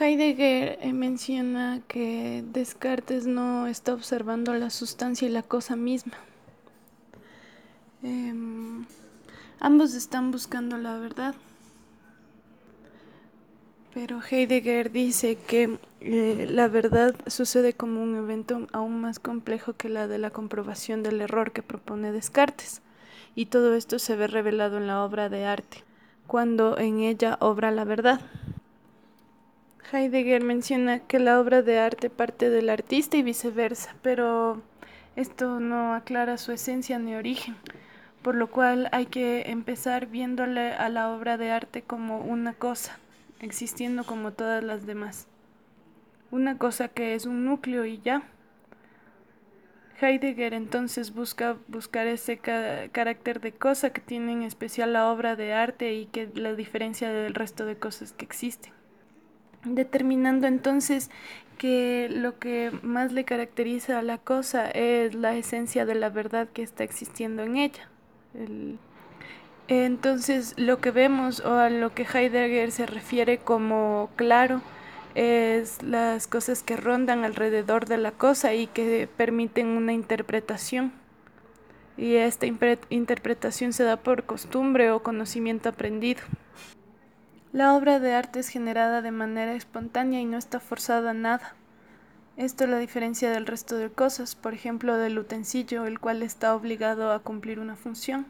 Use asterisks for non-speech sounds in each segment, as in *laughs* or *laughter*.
Heidegger eh, menciona que Descartes no está observando la sustancia y la cosa misma. Em, ambos están buscando la verdad. Pero Heidegger dice que eh, la verdad sucede como un evento aún más complejo que la de la comprobación del error que propone Descartes. Y todo esto se ve revelado en la obra de arte, cuando en ella obra la verdad. Heidegger menciona que la obra de arte parte del artista y viceversa, pero esto no aclara su esencia ni origen, por lo cual hay que empezar viéndole a la obra de arte como una cosa, existiendo como todas las demás. Una cosa que es un núcleo y ya. Heidegger entonces busca buscar ese carácter de cosa que tiene en especial la obra de arte y que la diferencia del resto de cosas que existen determinando entonces que lo que más le caracteriza a la cosa es la esencia de la verdad que está existiendo en ella. entonces lo que vemos o a lo que Heidegger se refiere como claro es las cosas que rondan alrededor de la cosa y que permiten una interpretación. Y esta interpretación se da por costumbre o conocimiento aprendido. La obra de arte es generada de manera espontánea y no está forzada a nada. Esto es la diferencia del resto de cosas, por ejemplo del utensilio, el cual está obligado a cumplir una función.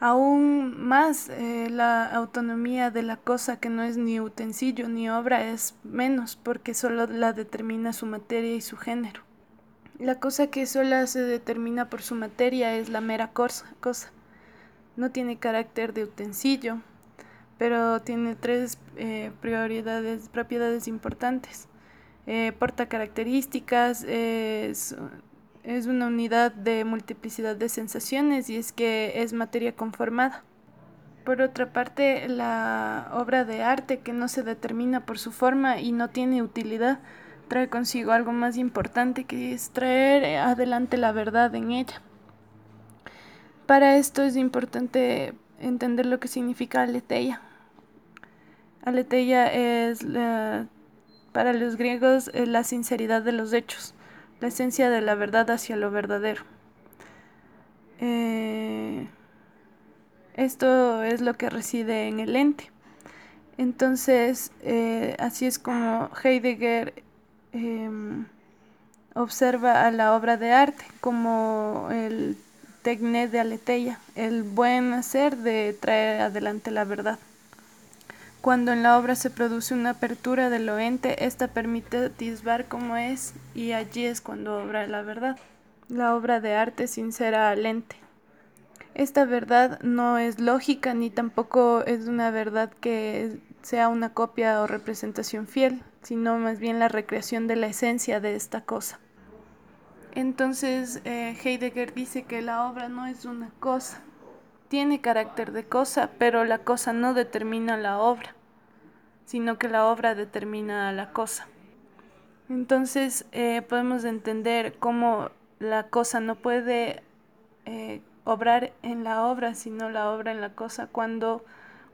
Aún más, eh, la autonomía de la cosa que no es ni utensilio ni obra es menos, porque solo la determina su materia y su género. La cosa que solo se determina por su materia es la mera cosa no tiene carácter de utensilio, pero tiene tres eh, prioridades, propiedades importantes. Eh, porta características, es, es una unidad de multiplicidad de sensaciones y es que es materia conformada. Por otra parte, la obra de arte que no se determina por su forma y no tiene utilidad, trae consigo algo más importante que es traer adelante la verdad en ella. Para esto es importante entender lo que significa aletheia. Aletheia es para los griegos la sinceridad de los hechos, la esencia de la verdad hacia lo verdadero. Eh, esto es lo que reside en el ente. Entonces, eh, así es como Heidegger em, observa a la obra de arte como el tecne de aletheia, el buen hacer de traer adelante la verdad. Cuando en la obra se produce una apertura del ente, esta permite atisbar cómo es y allí es cuando obra la verdad. La obra de arte sincera al ente. Esta verdad no es lógica ni tampoco es una verdad que sea una copia o representación fiel, sino más bien la recreación de la esencia de esta cosa. Entonces eh, Heidegger dice que la obra no es una cosa, tiene carácter de cosa, pero la cosa no determina la obra, sino que la obra determina la cosa. Entonces eh, podemos entender cómo la cosa no puede eh, obrar en la obra, sino la obra en la cosa, cuando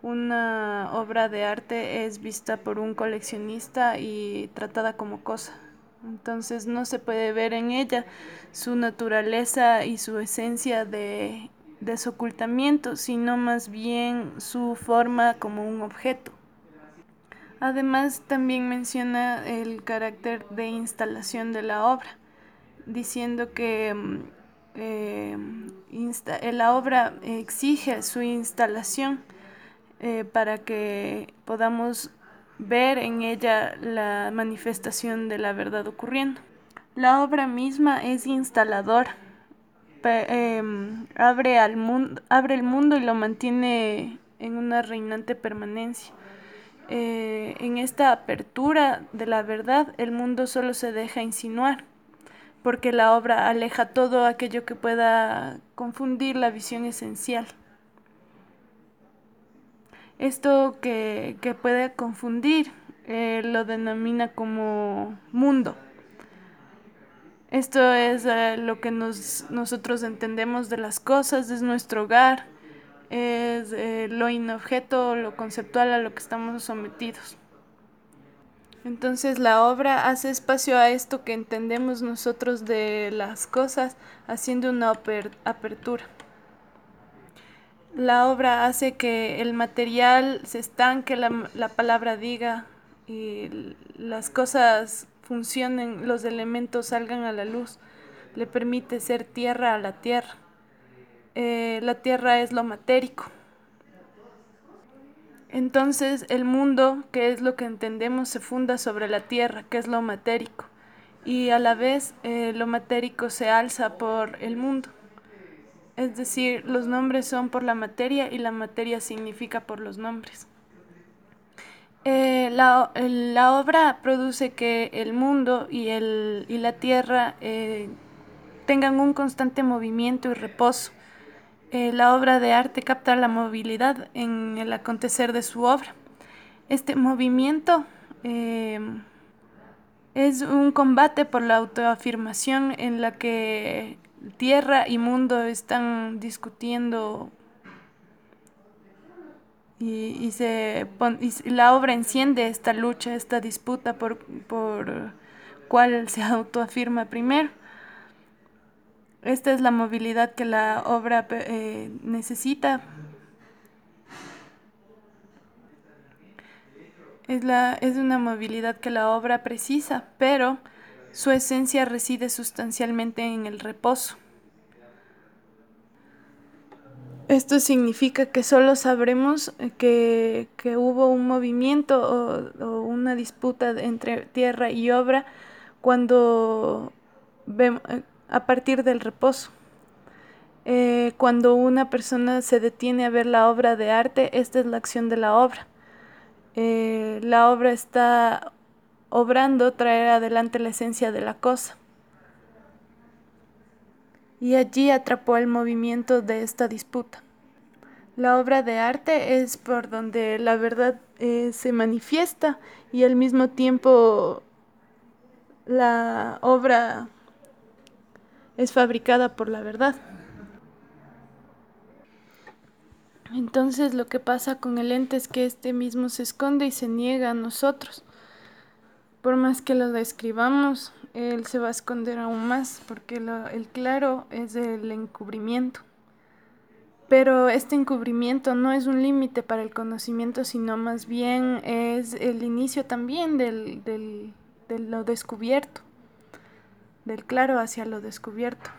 una obra de arte es vista por un coleccionista y tratada como cosa. Entonces no se puede ver en ella su naturaleza y su esencia de desocultamiento, sino más bien su forma como un objeto. Además, también menciona el carácter de instalación de la obra, diciendo que mm, eh, la obra exige su instalación eh, para que podamos ver en ella la manifestación de la verdad ocurriendo. La obra misma es instaladora, em, abre, el mundo y lo mantiene en una reinante permanencia. Eh, en esta apertura de la verdad, el mundo solo se deja insinuar, porque la obra aleja todo aquello que pueda confundir la visión esencial. Esto que, puede confundir eh, lo denomina como mundo. Esto es eh, lo que nosotros entendemos de las cosas, es nuestro hogar, es eh, lo inobjeto, lo conceptual a lo que estamos sometidos. Entonces la obra hace espacio a esto que entendemos nosotros de las cosas, haciendo una apertura. La obra hace que el material se estanque, la, la palabra diga y las cosas funcionen, los elementos salgan a la luz. Le permite ser tierra a la tierra. Eh, la tierra es lo matérico. Entonces el mundo, que es lo que entendemos, se funda sobre la tierra, que es lo matérico, y a la vez eh, lo matérico se alza por el mundo. Es decir, los nombres son por la materia y la materia significa por los nombres. Eh, la, la, obra produce que el mundo y, el, y la tierra tengan un constante movimiento y reposo eh, la obra de arte capta la movilidad en el acontecer de su obra. Este movimiento eh, es un combate por la autoafirmación en la que tierra y mundo están discutiendo y, se la obra enciende esta lucha, esta disputa por, por cuál se *laughs* autoafirma primero. Esta es la movilidad que la obra eh, necesita. Es, la, es una movilidad que la obra precisa, pero su esencia reside sustancialmente en el reposo. Esto significa que solo sabremos que, que hubo un movimiento o, una disputa entre tierra y obra cuando vemos, a partir del reposo. Eh, cuando una persona se detiene a ver la obra de arte, esta es la acción de la obra. Eh, la obra está obrando traer adelante la esencia de la cosa. Y allí atrapó el movimiento de esta disputa. La obra de arte es por donde la verdad eh, se manifiesta y al mismo tiempo la obra es fabricada por la verdad. Entonces lo que pasa con el ente es que este mismo se esconde y se niega a nosotros. Por más que lo describamos, él se va a esconder aún más, porque el claro es el encubrimiento. Pero este encubrimiento no es un límite para el conocimiento, sino más bien es el inicio también del, del, de lo descubierto del claro hacia lo descubierto.